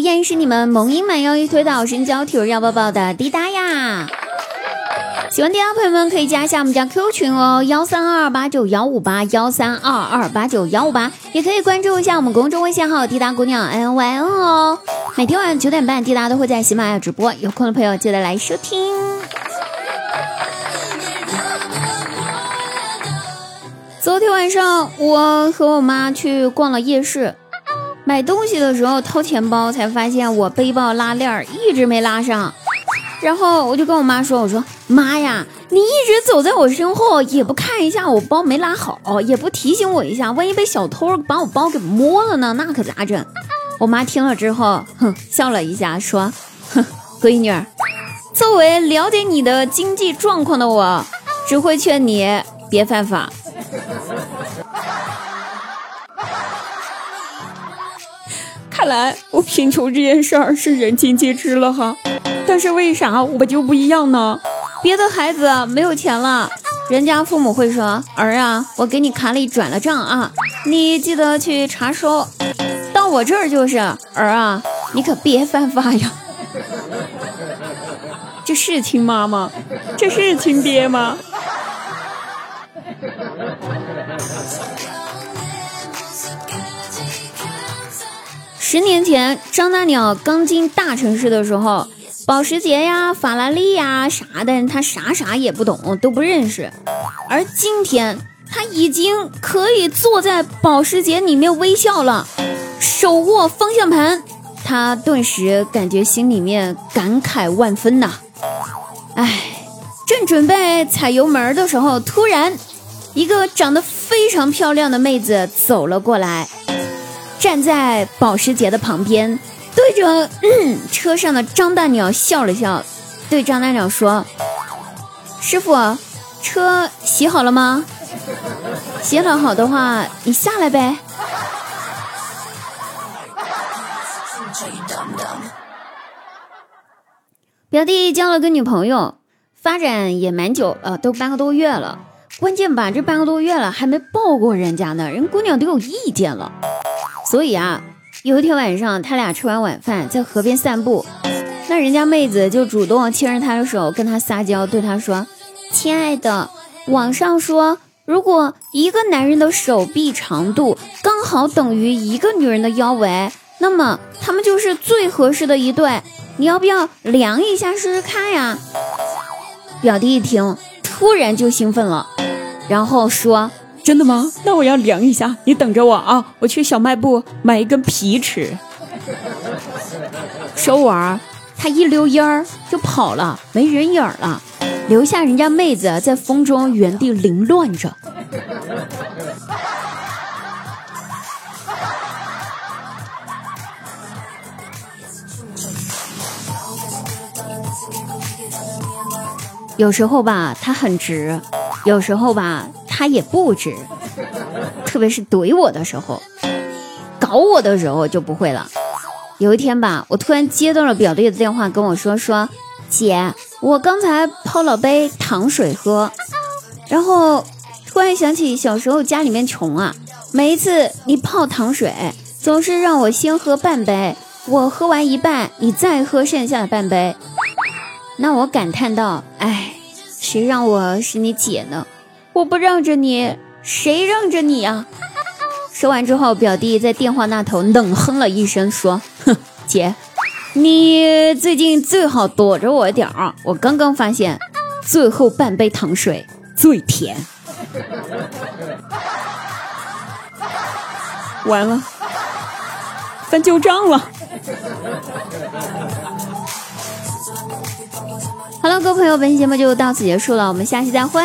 迎是你们萌音满腰一推倒身娇体温要抱抱的滴答呀！喜欢滴答朋友们可以加一下我们家 Q 群哦，幺三二二八九幺五八幺三二二八九幺五八，也可以关注一下我们公众微信号滴答姑娘 N Y N 哦。每天晚上九点半，滴答都会在喜马拉雅直播，有空的朋友记得来收听。昨天晚上，我和我妈去逛了夜市，买东西的时候掏钱包，才发现我背包拉链一直没拉上。然后我就跟我妈说：“我说妈呀，你一直走在我身后，也不看一下我包没拉好，也不提醒我一下，万一被小偷把我包给摸了呢？那可咋整？”我妈听了之后，哼，笑了一下，说：“哼，闺女，作为了解你的经济状况的我，只会劝你别犯法。”来我贫穷这件事儿是人尽皆知了哈，但是为啥我就不一样呢？别的孩子没有钱了，人家父母会说：“儿啊，我给你卡里转了账啊，你记得去查收。”到我这儿就是儿啊，你可别犯法呀！这是亲妈吗？这是亲爹吗？十年前，张大鸟刚进大城市的时候，保时捷呀、法拉利呀啥的，他啥啥也不懂，都不认识。而今天，他已经可以坐在保时捷里面微笑了，手握方向盘，他顿时感觉心里面感慨万分呐。哎，正准备踩油门的时候，突然，一个长得非常漂亮的妹子走了过来。站在保时捷的旁边，对着 车上的张大鸟笑了笑，对张大鸟说：“师傅，车洗好了吗？洗好好的话，你下来呗。”表弟交了个女朋友，发展也蛮久了，都半个多月了。关键吧，这半个多月了还没抱过人家呢，人姑娘都有意见了。所以啊，有一天晚上，他俩吃完晚饭，在河边散步，那人家妹子就主动牵着他的手，跟他撒娇，对他说：“亲爱的，网上说，如果一个男人的手臂长度刚好等于一个女人的腰围，那么他们就是最合适的一对。你要不要量一下试试看呀？”表弟一听，突然就兴奋了，然后说。真的吗？那我要量一下，你等着我啊！我去小卖部买一根皮尺。说完，他一溜烟儿就跑了，没人影了，留下人家妹子在风中原地凌乱着。有时候吧，他很直；有时候吧。他也不直，特别是怼我的时候，搞我的时候就不会了。有一天吧，我突然接到了表弟的电话，跟我说说，姐，我刚才泡了杯糖水喝，然后突然想起小时候家里面穷啊，每一次你泡糖水，总是让我先喝半杯，我喝完一半，你再喝剩下的半杯。那我感叹道，哎，谁让我是你姐呢？我不让着你，谁让着你呀？说完之后，表弟在电话那头冷哼了一声，说：“哼，姐，你最近最好躲着我点儿。我刚刚发现，最后半杯糖水最甜。”完了，翻旧账了。好了，各位朋友，本期节目就到此结束了，我们下期再会。